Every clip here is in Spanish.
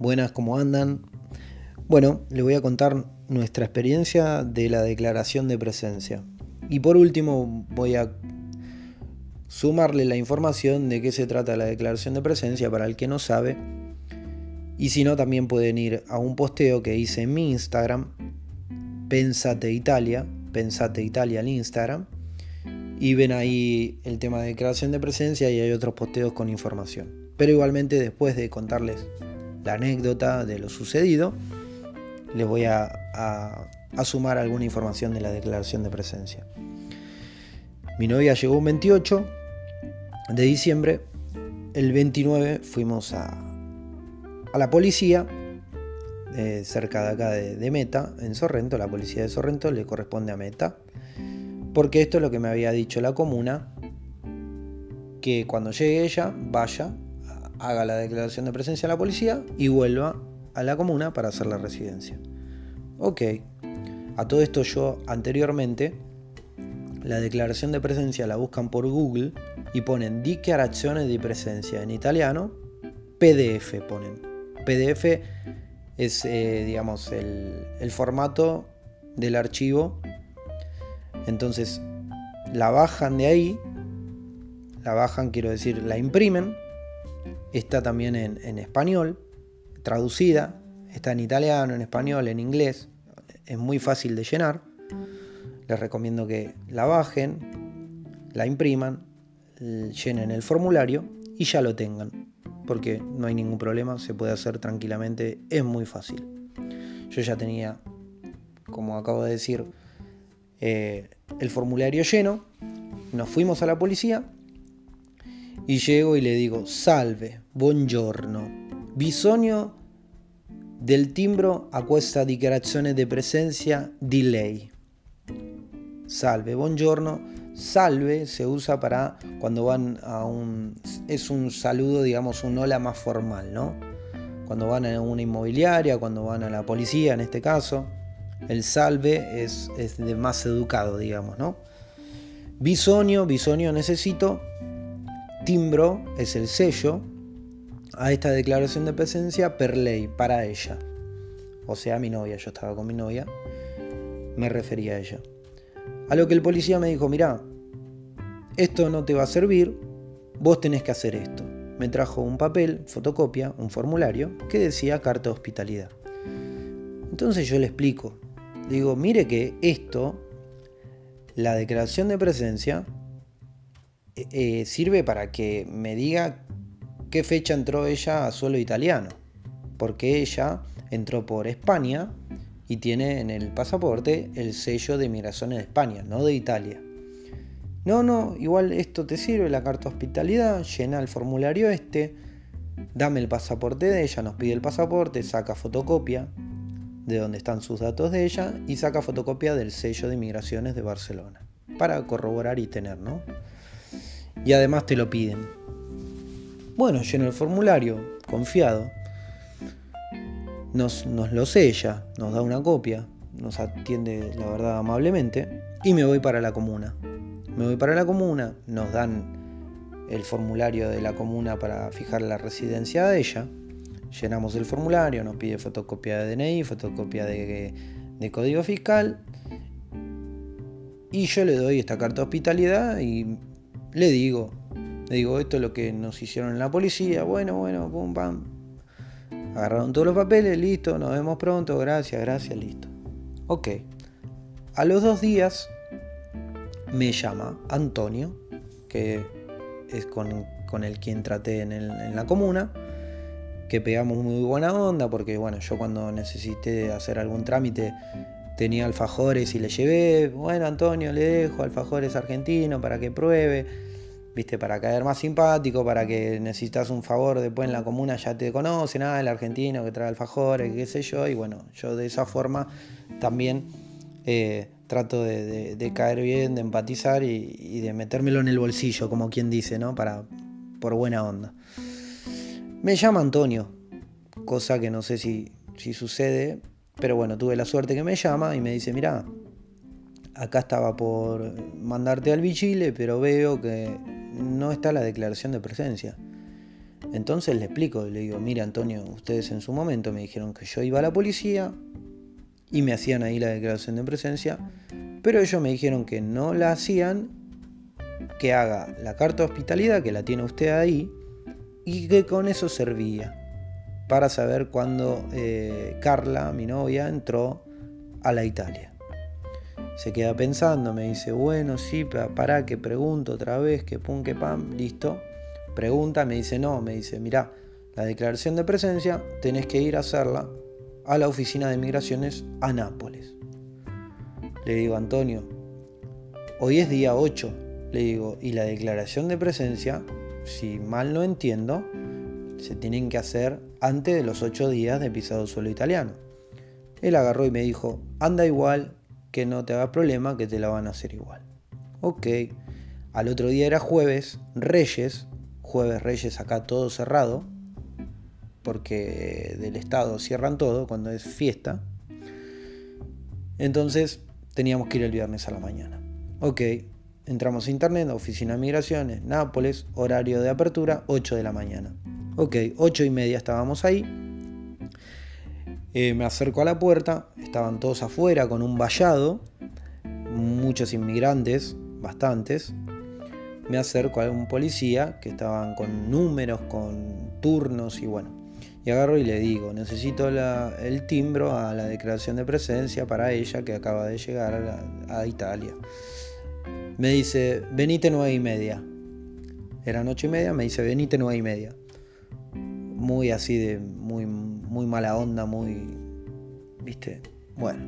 Buenas, ¿cómo andan? Bueno, les voy a contar nuestra experiencia de la declaración de presencia. Y por último voy a sumarle la información de qué se trata la declaración de presencia para el que no sabe. Y si no, también pueden ir a un posteo que hice en mi Instagram, Pensate Italia, Pensate Italia al Instagram, y ven ahí el tema de declaración de presencia y hay otros posteos con información. Pero igualmente después de contarles la anécdota de lo sucedido, les voy a, sumar alguna información de la declaración de presencia. Mi novia llegó un 28 de diciembre, el 29 fuimos a, a la policía, eh, cerca de acá de, de, Meta, en Sorrento, la policía de Sorrento le corresponde a Meta, porque esto es lo que me había dicho la comuna, que cuando llegue ella vaya, haga la declaración de presencia a la policía y vuelva a la comuna para hacer la residencia. Ok, a todo esto yo anteriormente la declaración de presencia la buscan por Google y ponen dichiarazione di presencia en italiano, PDF ponen. PDF es, eh, digamos, el, el formato del archivo. Entonces, la bajan de ahí, la bajan, quiero decir, la imprimen. Está también en, español, traducida. Está en italiano, en español, en inglés. Es muy fácil de llenar. Les recomiendo que la bajen, la impriman, llenen el formulario y ya lo tengan. Porque no hay ningún problema, se puede hacer tranquilamente, es muy fácil. Yo ya tenía, como acabo de decir, eh, el formulario lleno, nos fuimos a la policía y llego y le digo, salve, buongiorno, bisogno del timbro a questa dichiarazione di presencia di lei. Salve, buongiorno. Salve se usa para cuando van a un... es un saludo, digamos, un hola más formal, ¿no? Cuando van a una inmobiliaria, cuando van a la policía en este caso. El salve es, es de más educado, digamos, ¿no? Bisonio, bisonio necesito. Timbro es el sello a esta declaración de presencia per ley, para ella. O sea, mi novia, yo estaba con mi novia, me refería a ella. A lo que el policía me dijo, mira, esto no te va a servir, vos tenés que hacer esto. Me trajo un papel, fotocopia, un formulario que decía carta de hospitalidad. Entonces yo le explico, digo, mire que esto, la declaración de presencia, eh, sirve para que me diga qué fecha entró ella a suelo italiano, porque ella entró por España y tiene en el pasaporte el sello de migración de España, no de Italia. No, no, igual esto te sirve, la carta hospitalidad, llena el formulario este, dame el pasaporte de ella, nos pide el pasaporte, saca fotocopia de donde están sus datos de ella y saca fotocopia del sello de migraciones de Barcelona, para corroborar y tener, ¿no? Y además te lo piden. Bueno, lleno el formulario, confiado, nos, lo sella, nos da una copia, nos atiende la verdad amablemente y me voy para la comuna. Me voy para la comuna, nos dan el formulario de la comuna para fijar la residencia de ella, llenamos el formulario, nos pide fotocopia de DNI, fotocopia de, de código fiscal y yo le doy esta carta de hospitalidad y le digo, le digo, esto es lo que nos hicieron en la policía, bueno, bueno, pum, pam, Agarraron todos los papeles, listo, nos vemos pronto, gracias, gracias, listo. Ok. A los dos días me llama Antonio, que es con, el quien traté en, en, la comuna, que pegamos muy buena onda, porque bueno, yo cuando necesité hacer algún trámite tenía alfajores y le llevé, bueno Antonio, le dejo alfajores argentinos para que pruebe viste, para caer más simpático, para que necesitas un favor, después en la comuna ya te conocen, ah, el argentino que trae alfajores, qué sé yo, y bueno, yo de esa forma también eh, trato de, caer bien, de empatizar y, de metérmelo en el bolsillo, como quien dice, ¿no? Para, por buena onda. Me llama Antonio, cosa que no sé si, si sucede, pero bueno, tuve la suerte que me llama y me dice, mira, acá estaba por mandarte al Vigile, pero veo que no está la declaración de presencia. Entonces le explico, le digo, mira Antonio, ustedes en su momento me dijeron que yo iba a la policía y me hacían ahí la declaración de presencia, pero ellos me dijeron que no la hacían, que haga la carta de hospitalidad, que la tiene usted ahí, y que con eso servía para saber cuándo eh, Carla, mi novia, entró a la Italia. Se queda pensando, me dice, bueno, sí, para que pregunto otra vez, que pum, que pam, listo. Pregunta, me dice, no, me dice, mira, la declaración de presencia tenés que ir a hacerla a la oficina de migraciones a Nápoles. Le digo, Antonio, hoy es día 8, le digo, y la declaración de presencia, si mal no entiendo, se tienen que hacer antes de los 8 días de pisado suelo italiano. Él agarró y me dijo, anda igual, que no te haga problema, que te la van a hacer igual. Ok, al otro día era jueves, Reyes, jueves Reyes acá todo cerrado, porque del Estado cierran todo cuando es fiesta. Entonces teníamos que ir el viernes a la mañana. Ok, entramos a internet, oficina de migraciones, Nápoles, horario de apertura, 8 de la mañana. Ok, 8 y media estábamos ahí. Eh, me acerco a la puerta, estaban todos afuera con un vallado, muchos inmigrantes, bastantes. Me acerco a un policía que estaban con números, con turnos y bueno. Y agarro y le digo, necesito el timbro a la declaración de presencia para ella que acaba de llegar a, Italia. Me dice, venite nueve y media. Era noche y media, me dice, venite nueve y media muy así de muy, muy mala onda, muy... ¿Viste? Bueno,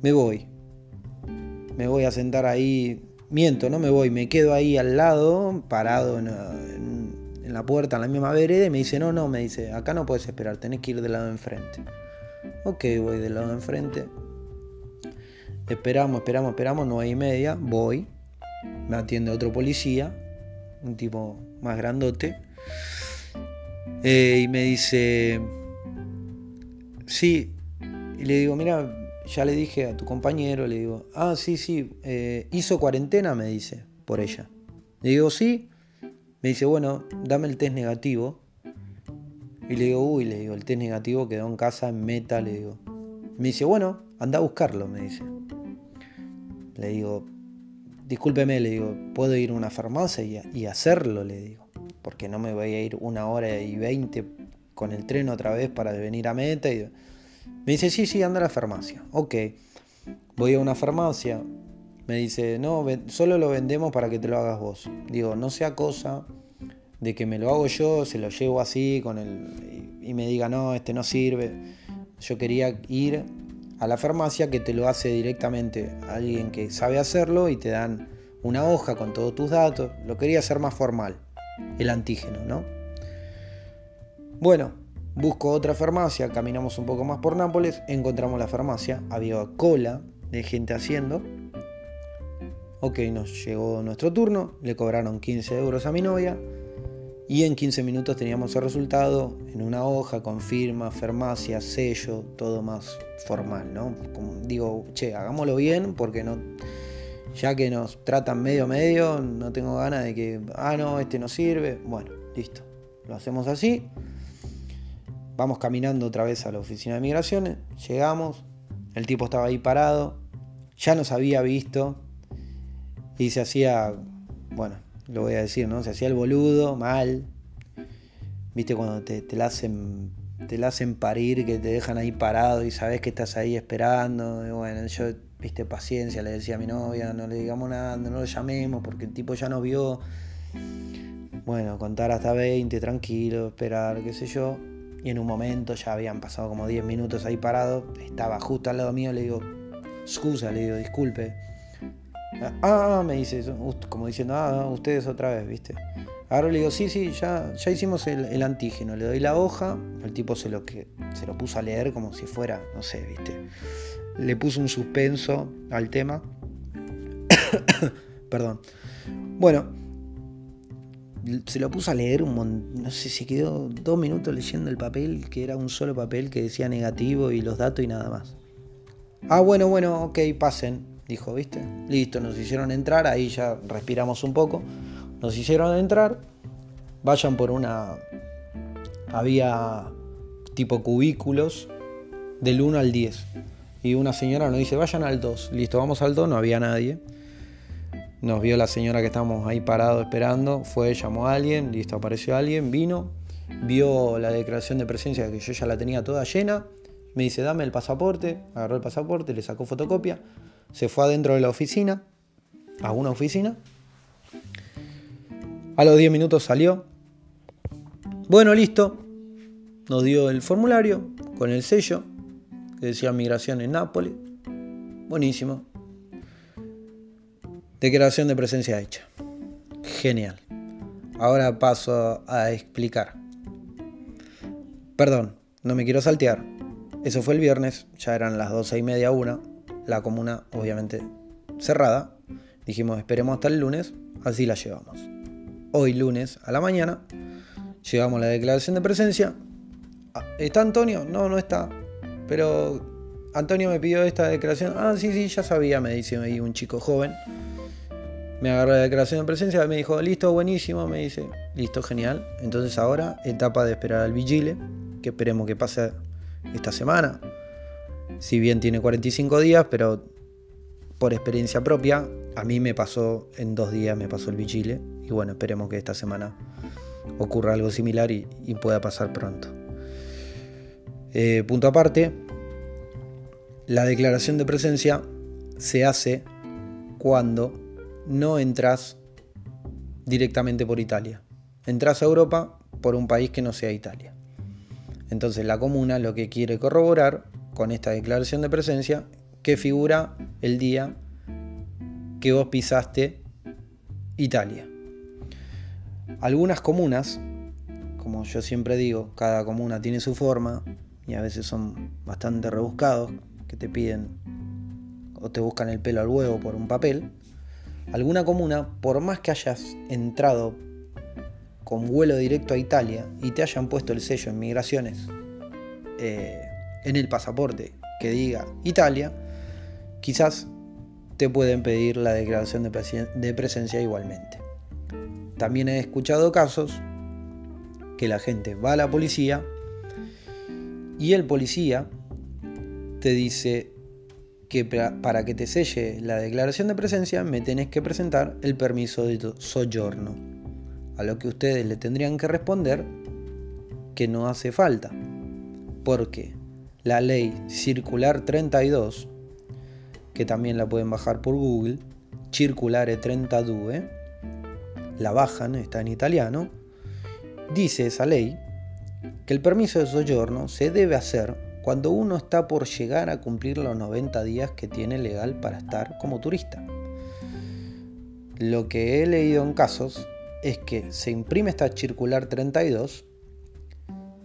me voy. Me voy a sentar ahí. Miento, no me voy, me quedo ahí al lado, parado en, la puerta, en la misma vereda, y me dice, no, no, me dice, acá no puedes esperar, tenés que ir del lado de enfrente. Ok, voy del lado de enfrente. Esperamos, esperamos, esperamos, nueve y media, voy. Me atiende otro policía, un tipo más grandote. Eh, y me dice, sí, y le digo, mira, ya le dije a tu compañero, le digo, ah, sí, sí, eh, hizo cuarentena, me dice, por ella. Le digo, sí, me dice, bueno, dame el test negativo. Y le digo, uy, le digo, el test negativo quedó en casa en meta, le digo. Me dice, bueno, anda a buscarlo, me dice. Le digo, discúlpeme, le digo, ¿puedo ir a una farmacia y, y hacerlo? Le digo porque no me voy a ir una hora y veinte con el tren otra vez para venir a Meta. Y... Me dice, sí, sí, anda a la farmacia. Ok, voy a una farmacia. Me dice, no, solo lo vendemos para que te lo hagas vos. Digo, no sea cosa de que me lo hago yo, se lo llevo así con el, y me diga, no, este no sirve. Yo quería ir a la farmacia que te lo hace directamente alguien que sabe hacerlo y te dan una hoja con todos tus datos. Lo quería hacer más formal el antígeno, ¿no? Bueno, busco otra farmacia, caminamos un poco más por Nápoles, encontramos la farmacia, había cola de gente haciendo. Ok, nos llegó nuestro turno, le cobraron 15 euros a mi novia y en 15 minutos teníamos el resultado en una hoja con firma, farmacia, sello, todo más formal, ¿no? Como digo, che, hagámoslo bien porque no ya que nos tratan medio medio, no tengo ganas de que, ah, no, este no sirve. Bueno, listo. Lo hacemos así. Vamos caminando otra vez a la oficina de migraciones. Llegamos. El tipo estaba ahí parado. Ya nos había visto. Y se hacía, bueno, lo voy a decir, ¿no? Se hacía el boludo, mal. Viste cuando te, te la hacen te la hacen parir, que te dejan ahí parado y sabes que estás ahí esperando. Bueno, yo viste, paciencia, le decía a mi novia, no le digamos nada, no lo llamemos porque el tipo ya nos vio. Bueno, contar hasta 20, tranquilo, esperar, qué sé yo. Y en un momento ya habían pasado como 10 minutos ahí parado, estaba justo al lado mío, le digo, excusa, le digo, disculpe. Ah, me dice, como diciendo, ah, ustedes otra vez, ¿viste? Ahora le digo, sí, sí, ya, ya hicimos el, antígeno. Le doy la hoja, el tipo se lo, que, se lo puso a leer como si fuera, no sé, ¿viste? Le puso un suspenso al tema. Perdón. Bueno, se lo puso a leer un montón, no sé si quedó dos minutos leyendo el papel, que era un solo papel que decía negativo y los datos y nada más. Ah, bueno, bueno, ok, pasen, dijo, ¿viste? Listo, nos hicieron entrar, ahí ya respiramos un poco. Nos hicieron entrar vayan por una... Había tipo cubículos del 1 al 10. Y una señora nos dice, vayan al 2. Listo, vamos al 2, no había nadie. Nos vio la señora que estábamos ahí parados esperando, fue, llamó a alguien, listo, apareció alguien, vino, vio la declaración de presencia que yo ya la tenía toda llena, me dice, dame el pasaporte, agarró el pasaporte, le sacó fotocopia, se fue adentro de la oficina, a una oficina, a los 10 minutos salió, bueno, listo, nos dio el formulario con el sello decía migración en Nápoles, buenísimo, Declaración de presencia hecha. Genial. Ahora paso a explicar. Perdón, no me quiero saltear. Eso fue el viernes, ya eran las 12 y media, una. La comuna, obviamente, cerrada. Dijimos, esperemos hasta el lunes, así la llevamos. Hoy, lunes, a la mañana, llevamos la declaración de presencia. Ah, ¿Está Antonio? No, no está. Pero Antonio me pidió esta declaración. Ah, sí, sí, ya sabía, me dice ahí un chico joven me agarró la declaración de presencia, me dijo, listo, buenísimo, me dice, listo, genial. Entonces ahora, etapa de esperar al vigile, que esperemos que pase esta semana. Si bien tiene 45 días, pero por experiencia propia, a mí me pasó en dos días, me pasó el vigile. Y bueno, esperemos que esta semana ocurra algo similar y, pueda pasar pronto. Eh, punto aparte, la declaración de presencia se hace cuando no entras directamente por Italia. Entras a Europa por un país que no sea Italia. Entonces la comuna lo que quiere corroborar con esta declaración de presencia que figura el día que vos pisaste Italia. Algunas comunas, como yo siempre digo, cada comuna tiene su forma y a veces son bastante rebuscados, que te piden o te buscan el pelo al huevo por un papel alguna comuna, por más que hayas entrado con vuelo directo a Italia y te hayan puesto el sello en migraciones eh, en el pasaporte que diga Italia, quizás te pueden pedir la declaración de presencia igualmente. También he escuchado casos que la gente va a la policía y el policía te dice que para que te selle la declaración de presencia me tenés que presentar el permiso de soyorno. A lo que ustedes le tendrían que responder que no hace falta. Porque la ley circular 32, que también la pueden bajar por Google, circulare 32, la bajan, está en italiano, dice esa ley que el permiso de soyorno se debe hacer cuando uno está por llegar a cumplir los 90 días que tiene legal para estar como turista. Lo que he leído en casos es que se imprime esta circular 32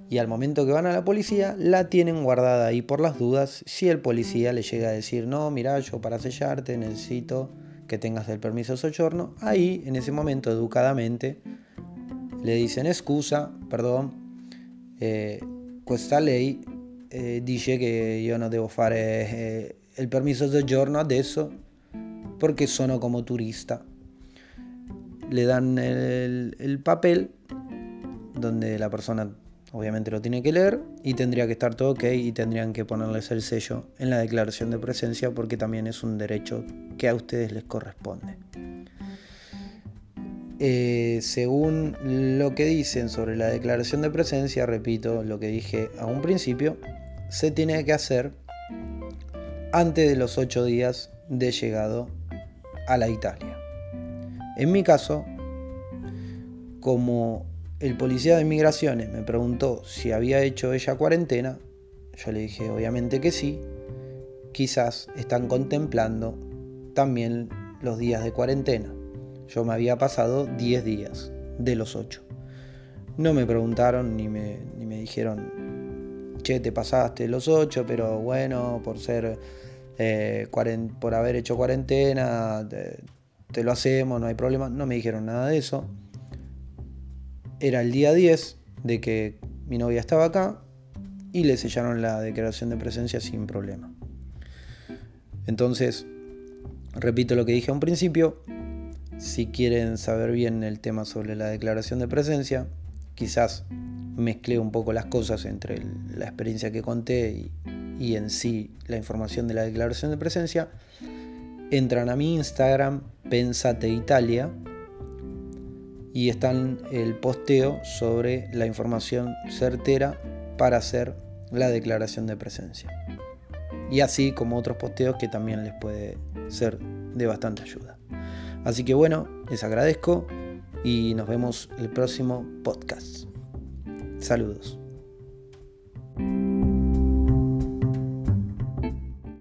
y al momento que van a la policía la tienen guardada ahí por las dudas si el policía le llega a decir no, mira, yo para sellarte necesito que tengas el permiso de soyorno, ahí en ese momento educadamente le dicen excusa, perdón, eh, ley eh, dice che io non devo fare eh, il permesso di soggiorno adesso perché sono come turista. Le dan el, el, papel donde la persona obviamente lo tiene que leer y tendría que estar todo ok y tendrían que ponerles el sello en la declaración de presencia porque también es un derecho que a ustedes les corresponde. Eh, según lo que dicen sobre la declaración de presencia, repito lo que dije a un principio, se tiene que hacer antes de los 8 días de llegado a la Italia. En mi caso, como el policía de migraciones me preguntó si había hecho ella cuarentena, yo le dije obviamente que sí, quizás están contemplando también los días de cuarentena. Yo me había pasado 10 días de los 8. No me preguntaron ni me, ni me dijeron, che, te pasaste los 8, pero bueno, por ser eh, por haber hecho cuarentena, te, te, lo hacemos, no hay problema. No me dijeron nada de eso. Era el día 10 de que mi novia estaba acá y le sellaron la declaración de presencia sin problema. Entonces, repito lo que dije a un principio, si quieren saber bien el tema sobre la declaración de presencia, quizás mezclé un poco las cosas entre la experiencia que conté y, en sí la información de la declaración de presencia, entran a mi Instagram, Pensate Italia, y están el posteo sobre la información certera para hacer la declaración de presencia. Y así como otros posteos que también les puede ser de bastante ayuda. Así que bueno, les agradezco y nos vemos el próximo podcast. Saludos.